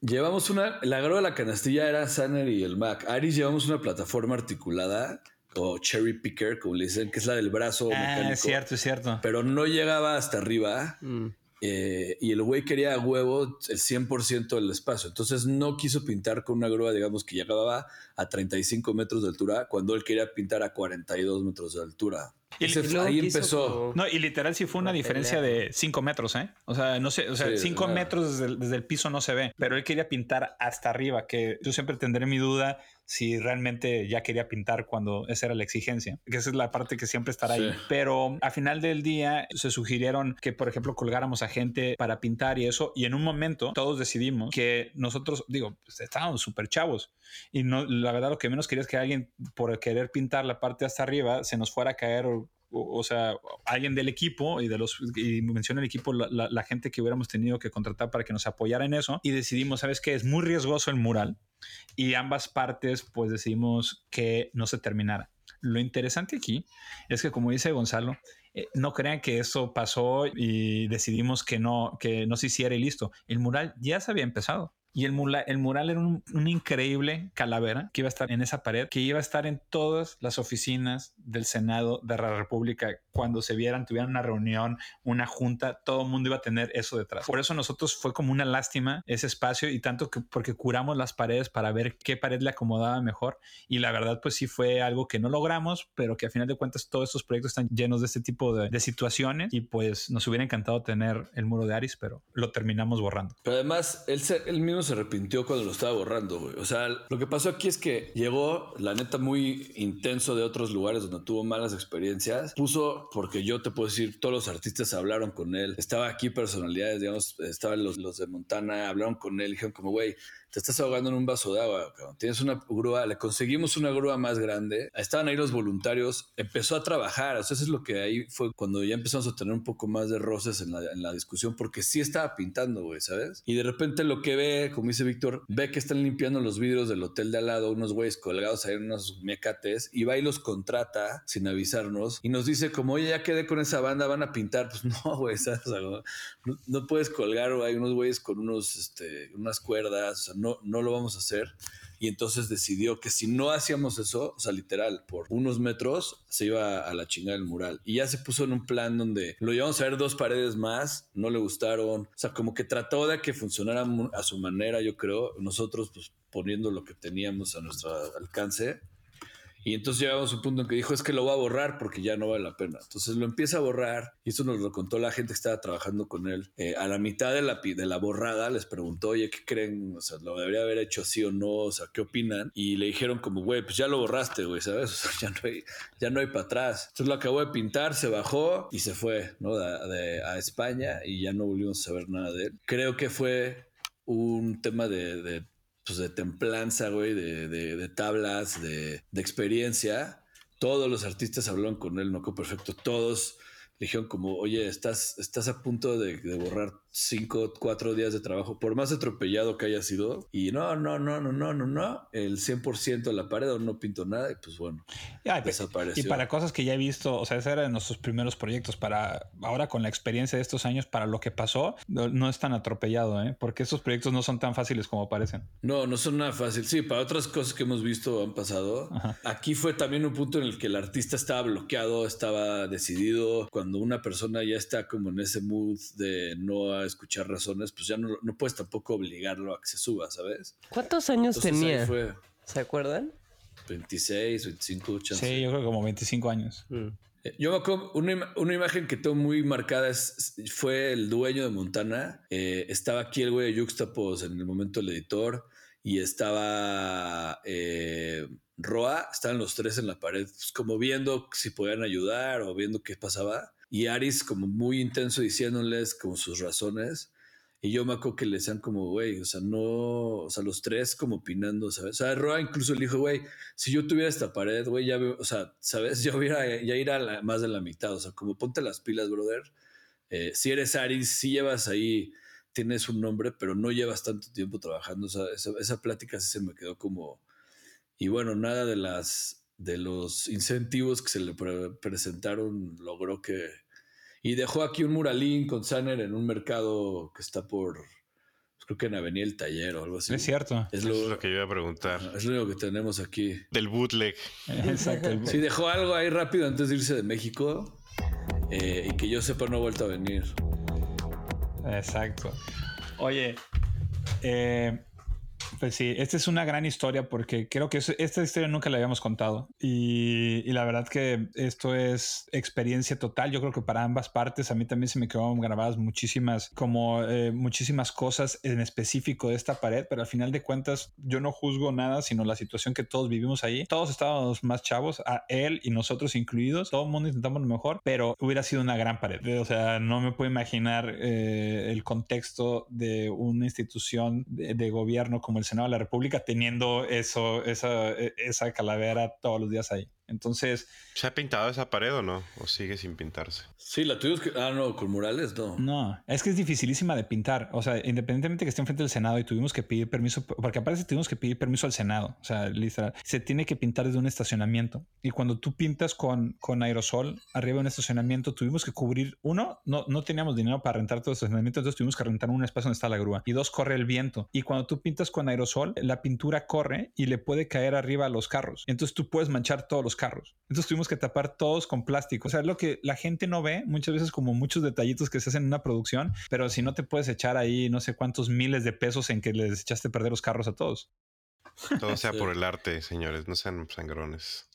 Llevamos una. La grúa de la canastilla era Sanner y el Mac. Aris llevamos una plataforma articulada o cherry picker, como le dicen, que es la del brazo ah, mecánico. Es cierto, es cierto. Pero no llegaba hasta arriba. Mm. Eh, y el güey quería a huevo el 100% del espacio. Entonces no quiso pintar con una grúa, digamos, que llegaba a 35 metros de altura, cuando él quería pintar a 42 metros de altura. Y ahí empezó. No, y literal sí fue una diferencia de 5 metros, ¿eh? O sea, no sé, o sea, 5 metros desde desde el, piso no se ve, pero él quería pintar hasta arriba, que yo siempre tendré mi duda si realmente ya quería pintar cuando esa era la exigencia, que esa es la parte que siempre estará ahí. Pero a final del día se sugirieron que, por ejemplo, colgáramos a gente para pintar y eso, y en un momento todos decidimos que nosotros, digo, pues, estábamos súper chavos y no, la verdad lo que menos quería es que alguien por querer pintar la parte hasta arriba se nos fuera a caer o, sea, alguien del equipo y de los, y menciona el equipo, la, la, gente que hubiéramos tenido que contratar para que nos apoyara en eso y decidimos, ¿sabes qué? Es muy riesgoso el mural y ambas partes pues decidimos que no se terminara. Lo interesante aquí es que como dice Gonzalo, eh, no crean que eso pasó y decidimos que no, que no se hiciera y listo. El mural ya se había empezado. Y el, mural, el mural era un, increíble calavera que iba a estar en esa pared, que iba a estar en todas las oficinas del Senado de la República. Cuando se vieran, tuvieran una reunión, una junta, todo el mundo iba a tener eso detrás. Por eso nosotros fue como una lástima ese espacio y tanto que porque curamos las paredes para ver qué pared le acomodaba mejor. Y la verdad, pues sí fue algo que no logramos, pero que a final de cuentas todos estos proyectos están llenos de este tipo de, de situaciones y pues nos hubiera encantado tener el muro de Aris, pero lo terminamos borrando. Pero además, él, él mismo se arrepintió cuando lo estaba borrando, güey. O sea, lo que pasó aquí es que llegó, la neta, muy intenso de otros lugares donde tuvo malas experiencias. Puso, porque yo te puedo decir, todos los artistas hablaron con él. Estaba aquí personalidades, digamos, estaban los, los de Montana, hablaron con él, dijeron como, güey, te estás ahogando en un vaso de agua, tienes una grúa, le conseguimos una grúa más grande, estaban ahí los voluntarios, empezó a trabajar, o sea, eso es lo que ahí fue cuando ya empezamos a tener un poco más de roces en la, en la discusión, porque sí estaba pintando, güey, ¿sabes? Y de repente lo que ve, como dice Víctor, ve que están limpiando los vidrios del hotel de al lado, unos güeyes colgados ahí en unos mecates, y va y los contrata sin avisarnos, y nos dice como, oye, ya quedé con esa banda, van a pintar, pues no, güey, ¿sabes? no, puedes colgar, hay unos güeyes con unos, este, unas cuerdas, o sea, no, no lo vamos a hacer. Y entonces decidió que si no hacíamos eso, o sea, literal, por unos metros se iba a la chingada el mural. Y ya se puso en un plan donde lo llevamos a ver dos paredes más, no le gustaron. O sea, como que trató de que funcionara a su manera, yo creo. Nosotros, pues poniendo lo que teníamos a nuestro alcance. Y entonces llegamos a un punto en que dijo, es que lo va a borrar porque ya no vale la pena. Entonces lo empieza a borrar y esto nos lo contó la gente que estaba trabajando con él. Eh, a la mitad de la, de la borrada les preguntó, oye, ¿qué creen? O sea, ¿lo debería haber hecho sí o no? O sea, ¿qué opinan? Y le dijeron como, güey, pues ya lo borraste, güey, ¿sabes? O sea, ya no hay, no hay para atrás. Entonces lo acabó de pintar, se bajó y se fue, ¿no? a España y ya no volvimos a saber nada de él. Creo que fue un tema de pues, de templanza, güey, de, de, tablas, de, de, experiencia. Todos los artistas hablaron con él, no perfecto. Todos le dijeron como, oye, estás, estás a punto de, de borrar cinco, cuatro días de trabajo, por más atropellado que haya sido. Y no, no, no, no, no, no, no. El 100% de la pared no pinto nada y pues bueno, desapareció. Y para cosas que ya he visto, o sea, ese era de nuestros primeros proyectos. Para ahora con la experiencia de estos años, para lo que pasó, no, es tan atropellado, ¿eh? porque estos proyectos no son tan fáciles como parecen. No, no son nada fácil. Sí, para otras cosas que hemos visto han pasado. Aquí fue también un punto en el que el artista estaba bloqueado, estaba decidido. Cuando una persona ya está como en ese mood de no escuchar razones, pues ya no, no puedes tampoco obligarlo a que se suba, ¿sabes? ¿Cuántos años tenía? ¿Se acuerdan? 26, 25, Sí, yo creo que como 25 años. Mm. Eh, yo me acuerdo, una, una, imagen que tengo muy marcada es, fue el dueño de Montana. Eh, estaba aquí el güey de Juxtapos en el momento del editor y estaba eh, Roa, estaban los tres en la pared, pues, como viendo si podían ayudar o viendo qué pasaba y Aris como muy intenso diciéndoles como sus razones. Y yo me acuerdo que le decían como, güey, o sea, no, o sea, los tres como opinando, ¿sabes? O sea, Roa incluso le dijo, güey, si yo tuviera esta pared, güey, ya, o sea, ¿sabes? Yo hubiera ya ir a más de la mitad, o sea, como ponte las pilas, brother. Eh, si eres Aris, si llevas ahí, tienes un nombre, pero no llevas tanto tiempo trabajando, o sea, esa, esa plática sí se me quedó como... Y bueno, nada de las de los incentivos que se le presentaron logró que y dejó aquí un muralín con Sanner en un mercado que está por, pues, creo que en Avenida El Taller o algo así. Es cierto. Es lo, que yo iba a preguntar. Es lo único que tenemos aquí. Del bootleg. Exacto. sí, dejó algo ahí rápido antes de irse de México eh, y que yo sepa no ha vuelto a venir. Exacto. Oye, eh, pues sí, esta es una gran historia porque creo que esta historia nunca la habíamos contado y, la verdad que esto es experiencia total. Yo creo que para ambas partes a mí también se me quedaron grabadas muchísimas, como eh, muchísimas cosas en específico de esta pared, pero al final de cuentas yo no juzgo nada, sino la situación que todos vivimos ahí. Todos estábamos más chavos, a él y nosotros incluidos. Todo el mundo intentamos lo mejor, pero hubiera sido una gran pared. O sea, no me puedo imaginar eh, el contexto de una institución de, de gobierno como el Senado la República teniendo eso, esa, e, esa calavera todos los días ahí. Entonces. ¿Se ha pintado esa pared o no? ¿O sigue sin pintarse? Sí, la tuvimos que. Ah, no, con murales no. No, es que es dificilísima de pintar. O sea, independientemente que esté enfrente del Senado y tuvimos que pedir permiso, porque aparte tuvimos que pedir permiso al Senado. O sea, literal, se tiene que pintar desde un estacionamiento. Y cuando tú pintas con, con aerosol arriba de un estacionamiento, tuvimos que cubrir. Uno, no, no teníamos dinero para rentar todo el estacionamiento, entonces tuvimos que rentar un espacio donde está la grúa. Y dos, corre el viento. Y cuando tú pintas con aerosol, la pintura corre y le puede caer arriba a los carros. Entonces tú puedes manchar todos los carros. Entonces tuvimos que tapar todos con plástico. O sea, lo que la gente no ve muchas veces como muchos detallitos que se hacen en una producción, pero si no te puedes echar ahí no sé cuántos miles de pesos en que les echaste a perder los carros a todos. Todo sea por el arte, señores, no sean sangrones.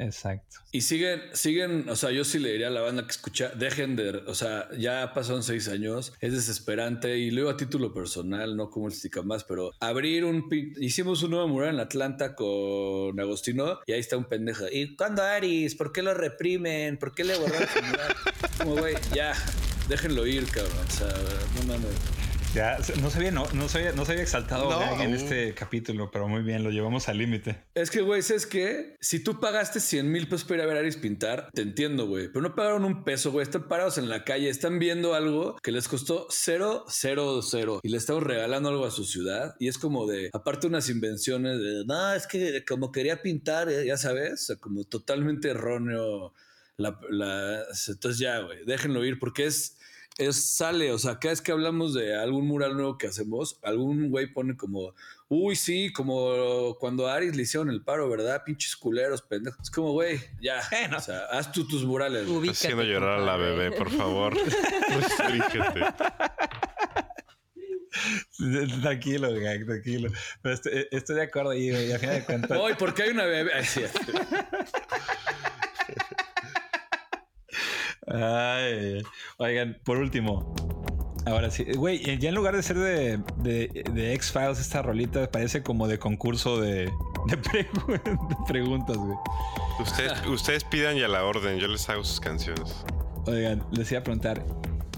Exacto. Y siguen, siguen, o sea, yo sí le diría a la banda que escucha, dejen de, o sea, ya pasaron seis años, es desesperante y luego a título personal, no como el más, pero abrir un, hicimos un nuevo mural en Atlanta con Agostino y ahí está un pendejo. ¿Y cuándo Aris? ¿Por qué lo reprimen? ¿Por qué le borraron su mural? Como, güey, ya, déjenlo ir, cabrón, o sea, no mames. Ya, no sabía, no, no sabía, no sabía exaltado en este capítulo, pero muy bien, lo llevamos al límite. Es que, güey, ¿sabes qué? Si tú pagaste 100 mil pesos para ir a ver a Aris pintar, te entiendo, güey. Pero no pagaron un peso, güey. Están parados en la calle, están viendo algo que les costó cero, cero, cero. Y le estamos regalando algo a su ciudad. Y es como de, aparte unas invenciones de, no, es que como quería pintar, eh, ya sabes, como totalmente erróneo. La, la, entonces ya, güey, déjenlo ir porque es es sale, o sea, cada vez que hablamos de algún mural nuevo que hacemos, algún güey pone como, uy, sí, como cuando a Aris le hicieron el paro, ¿verdad? Pinches culeros, pendejos. Es como, güey, ya, o sea, haz tú tus murales. Haciendo llorar a la bebé, por favor. tranquilo, gang, tranquilo. Pero estoy, de acuerdo y, a fin de cuentas. Uy, ¿por qué hay una bebé? Ay, oigan, por último. Ahora sí, güey, ya en lugar de ser de, de, X-Files, esta rolita parece como de concurso de, de, preguntas, güey. Ustedes, ustedes pidan ya la orden, yo les hago sus canciones. Oigan, les iba a preguntar,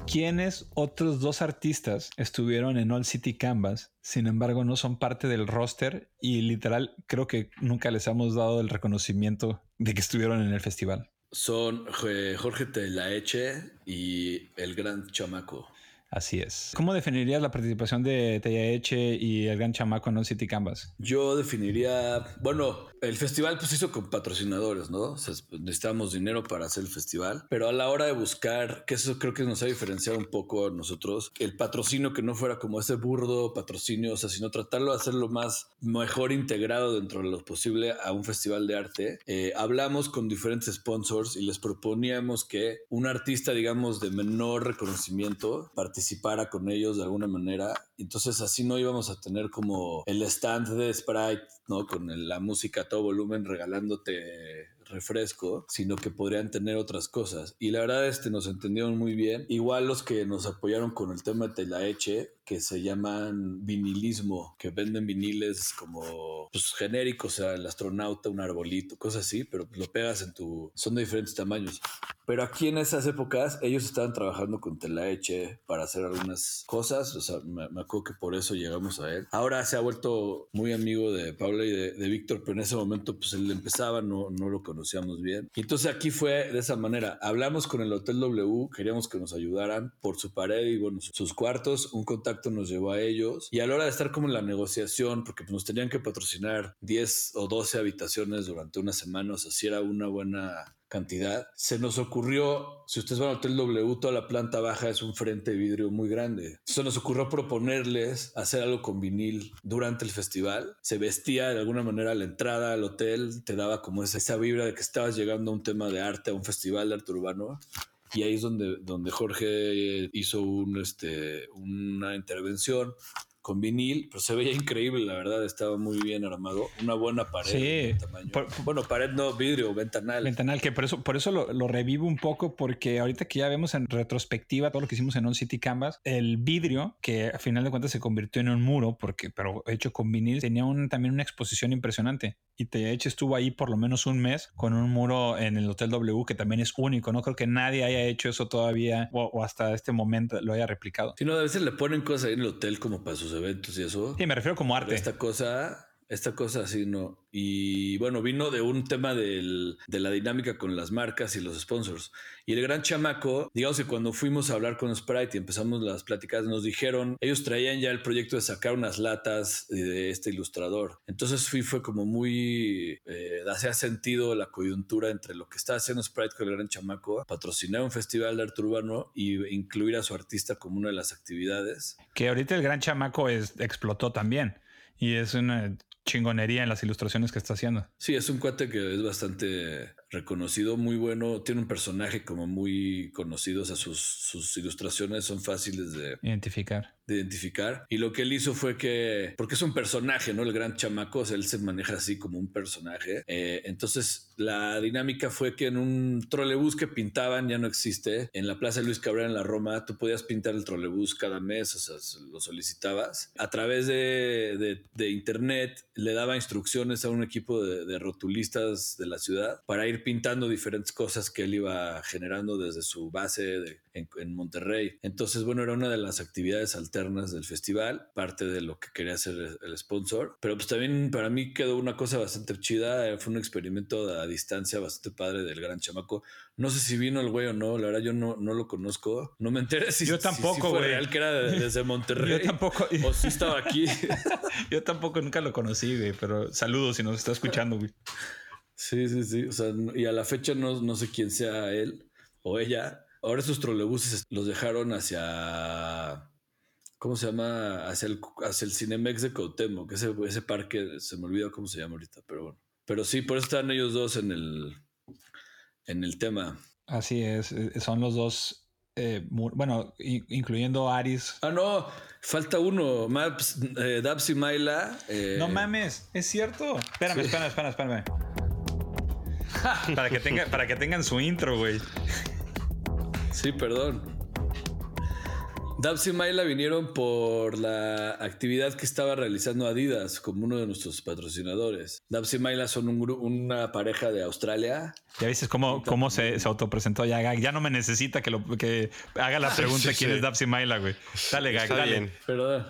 ¿quiénes otros dos artistas estuvieron en All City Canvas? Sin embargo, no son parte del roster y literal creo que nunca les hemos dado el reconocimiento de que estuvieron en el festival son Jorge Telaeche y el gran chamaco. Así es. ¿Cómo definirías la participación de Telaeche y el gran chamaco en On City Canvas? Yo definiría, bueno, el festival pues hizo con patrocinadores, ¿no? O sea, necesitamos dinero para hacer el festival, pero a la hora de buscar, que eso creo que nos ha diferenciado un poco a nosotros, el patrocinio que no fuera como ese burdo patrocinio, o sea, sino tratarlo de hacerlo más mejor integrado dentro de lo posible a un festival de arte. Eh, hablamos con diferentes sponsors y les proponíamos que un artista, digamos, de menor reconocimiento participara con ellos de alguna manera. Entonces así no íbamos a tener como el stand de Sprite, ¿no? Con la música todo volumen regalándote refresco, sino que podrían tener otras cosas. Y la verdad, este, nos entendieron muy bien. Igual los que nos apoyaron con el tema de Telaeche, que se llaman vinilismo, que venden viniles como pues, genéricos, o sea, el astronauta, un arbolito, cosas así, pero lo pegas en tu... Son de diferentes tamaños. Pero aquí en esas épocas ellos estaban trabajando con Telaeche para hacer algunas cosas. O sea, me, acuerdo que por eso llegamos a él. Ahora se ha vuelto muy amigo de Pablo y de, Víctor, pero en ese momento pues él empezaba, no, no lo conocíamos bien. Y entonces aquí fue de esa manera. Hablamos con el Hotel W, queríamos que nos ayudaran por su pared y bueno, sus cuartos. Un contacto nos llevó a ellos. Y a la hora de estar como en la negociación, porque pues, nos tenían que patrocinar 10 o 12 habitaciones durante una semana, o sea, era una buena cantidad. Se nos ocurrió, si ustedes van al Hotel W, toda la planta baja es un frente de vidrio muy grande. Se nos ocurrió proponerles hacer algo con vinil durante el festival. Se vestía de alguna manera la entrada al hotel, te daba como esa, esa vibra de que estabas llegando a un tema de arte, a un festival de arte urbano. Y ahí es donde, donde Jorge hizo un, este, una intervención con vinil, pero se veía increíble, la verdad, estaba muy bien armado. Una buena pared. Sí. bueno, pared no, vidrio, ventanal. Ventanal, que por eso, por eso lo, revivo un poco, porque ahorita que ya vemos en retrospectiva todo lo que hicimos en On City Canvas, el vidrio, que a final de cuentas se convirtió en un muro, porque, pero hecho con vinil, tenía un, también una exposición impresionante. Y te hecho estuvo ahí por lo menos un mes con un muro en el Hotel W, que también es único. No creo que nadie haya hecho eso todavía o, hasta este momento lo haya replicado. Si no, a veces le ponen cosas ahí en el hotel como para sus eventos y eso. Sí, me refiero como arte. esta cosa, esta cosa así no. Y bueno, vino de un tema de la dinámica con las marcas y los sponsors. Y el gran chamaco, digamos que cuando fuimos a hablar con Sprite y empezamos las pláticas, nos dijeron, ellos traían ya el proyecto de sacar unas latas de este ilustrador. Entonces fui, fue como muy, eh, hacía sentido la coyuntura entre lo que está haciendo Sprite con el gran chamaco, patrocinar un festival de arte urbano y incluir a su artista como una de las actividades. Que ahorita el gran chamaco es, explotó también. Y es una chingonería en las ilustraciones que está haciendo. Sí, es un cuate que es bastante reconocido, muy bueno. Tiene un personaje como muy conocido, o sea, sus, sus ilustraciones son fáciles de identificar. De identificar. Y lo que él hizo fue que, porque es un personaje, ¿no? El gran chamaco, o sea, él se maneja así como un personaje. Eh, entonces, la dinámica fue que en un trolebús que pintaban, ya no existe, en la Plaza Luis Cabrera en la Roma, tú podías pintar el trolebús cada mes, o sea, lo solicitabas. A través de, de, internet le daba instrucciones a un equipo de, de rotulistas de la ciudad para ir pintando diferentes cosas que él iba generando desde su base en, Monterrey. Entonces, bueno, era una de las actividades alternas del festival, parte de lo que quería hacer el sponsor. Pero pues también para mí quedó una cosa bastante chida, eh, fue un experimento a distancia bastante padre del gran chamaco. No sé si vino el güey o no, la verdad yo no, no lo conozco. No me enteré si, yo tampoco, fue real que era desde Monterrey. yo tampoco. O si estaba aquí. yo tampoco nunca lo conocí, güey, pero saludos si nos está escuchando, güey. Sí, sí, sí. O sea, y a la fecha no, no sé quién sea él o ella. Ahora esos trolebuses los dejaron hacia. ¿Cómo se llama? Hacia el, hacia el Cinemex de Cautemo, que ese, ese parque se me olvidó cómo se llama ahorita, pero bueno. Pero sí, por eso están ellos dos en el, en el tema. Así es, eh, son los dos, eh, bueno, incluyendo Aris. Ah, no, falta uno, Maps, eh, Dabs y Maila. No mames, es cierto. Espérame, espérame, espérame, espérame. para, que tenga, para que tengan su intro, güey. Sí, perdón. Dabs y Maila vinieron por la actividad que estaba realizando Adidas como uno de nuestros patrocinadores. Dabs y Maila son un una pareja de Australia. Ya viste cómo, cómo se, se, autopresentó ya Ya no me necesita que, lo, que haga la pregunta quién es Dabs y Maila, güey. Dale, Gag, dale. Perdón.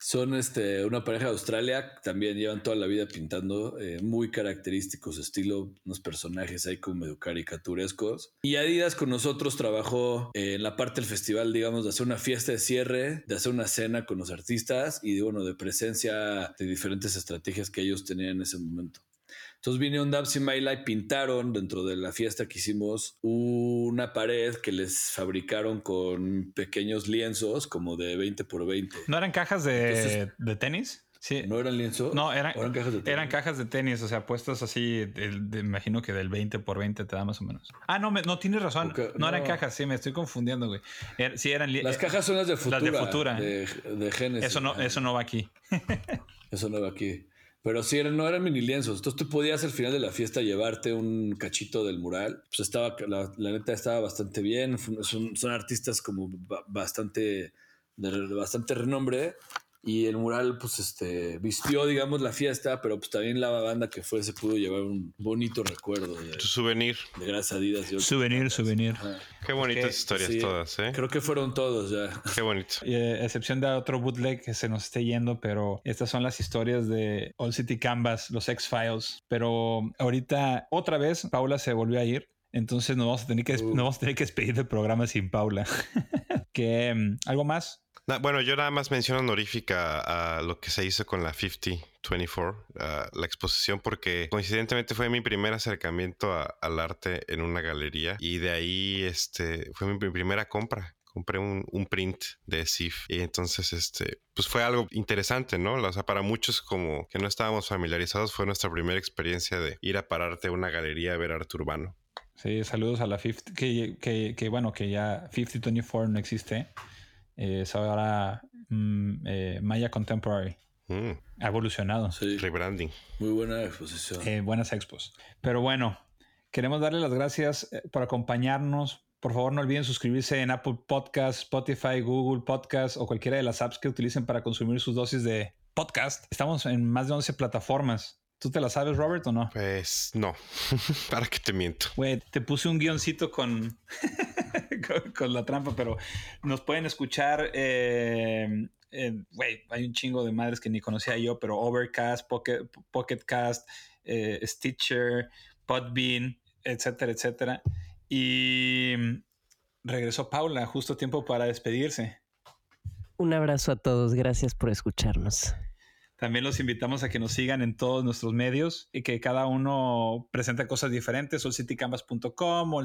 Son este, una pareja de Australia, también llevan toda la vida pintando, eh, muy característicos, estilo, unos personajes ahí como medio caricaturescos. Y Adidas con nosotros trabajó eh, en la parte del festival, digamos, de hacer una fiesta de cierre, de hacer una cena con los artistas y de, bueno, de presencia de diferentes estrategias que ellos tenían en ese momento. Entonces vinieron Dabs y Maila y pintaron dentro de la fiesta que hicimos una pared que les fabricaron con pequeños lienzos como de 20 por 20. ¿No eran cajas de, tenis? Sí. ¿No eran lienzos? No, eran, cajas de tenis. Eran cajas de tenis, o sea, puestas así, de, imagino que del 20 por 20 te da más o menos. Ah, no, no tienes razón. no, eran cajas, sí, me estoy confundiendo, güey. Er, sí, eran Las cajas son las de Futura. Las de Futura. De, Genesis. Eso no, eso no va aquí. eso no va aquí. Pero sí, no eran mini lienzos. Entonces tú podías al final de la fiesta llevarte un cachito del mural. Pues estaba, la, neta estaba bastante bien. Son, son artistas como bastante, de bastante renombre. Y el mural, pues, este, vistió, digamos, la fiesta, pero pues también la banda que fue se pudo llevar un bonito recuerdo. De, souvenir. De gracias Adidas. souvenir, souvenir. Qué bonitas historias todas, ¿eh? Creo que fueron todos ya. Qué bonito. Eh, excepción de otro bootleg que se nos esté yendo, pero estas son las historias de All City Canvas, los X-Files. Pero ahorita, otra vez, Paula se volvió a ir. Entonces nos vamos a tener que, nos vamos a tener que despedir del programa sin Paula. que, mm, ¿Algo más? Bueno, yo nada más menciono honorífica a lo que se hizo con la 5024, la exposición, porque coincidentemente fue mi primer acercamiento al arte en una galería y de ahí este, fue mi primera compra compré un, print de SIF y entonces este pues fue algo interesante, ¿no? O sea, para muchos como que no estábamos familiarizados fue nuestra primera experiencia de ir a pararte a una galería a ver arte urbano. Sí, saludos a la 50, que, que bueno, que ya 5024 no existe es ahora mm, eh, Maya Contemporary. Mm. Ha evolucionado. Sí. Rebranding. Muy buena exposición. Eh, buenas expos. Pero bueno, queremos darle las gracias eh, por acompañarnos. Por favor, no olviden suscribirse en Apple Podcasts, Spotify, Google Podcasts o cualquiera de las apps que utilicen para consumir sus dosis de podcast. Estamos en más de 11 plataformas. ¿Tú te la sabes, Robert, o no? Pues no. ¿Para qué te miento? Güey, te puse un guioncito con, con, la trampa, pero nos pueden escuchar. Eh, hay un chingo de madres que ni conocía yo, pero Overcast, Pocket, Pocketcast, eh, Stitcher, Podbean, etcétera, etcétera. Y regresó Paula justo tiempo para despedirse. Un abrazo a todos, gracias por escucharnos. También los invitamos a que nos sigan en todos nuestros medios y que cada uno presente cosas diferentes.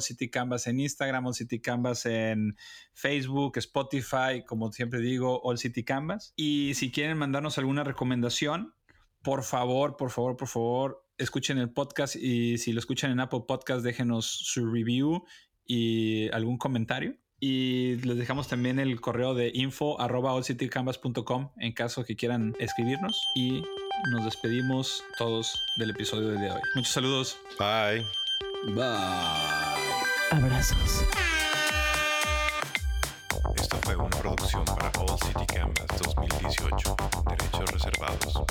City Canvas en Instagram, Canvas en Facebook, Spotify, como siempre digo, All City Canvas. Y si quieren mandarnos alguna recomendación, por favor, por favor, por favor, escuchen el podcast y si lo escuchan en Apple Podcast, déjenos su review y algún comentario. Y les dejamos también el correo de info arroba en caso que quieran escribirnos. Y nos despedimos todos del episodio del día de hoy. Muchos saludos. Bye. Bye. Abrazos. Esto fue una producción para All City Canvas 2018. Derechos reservados.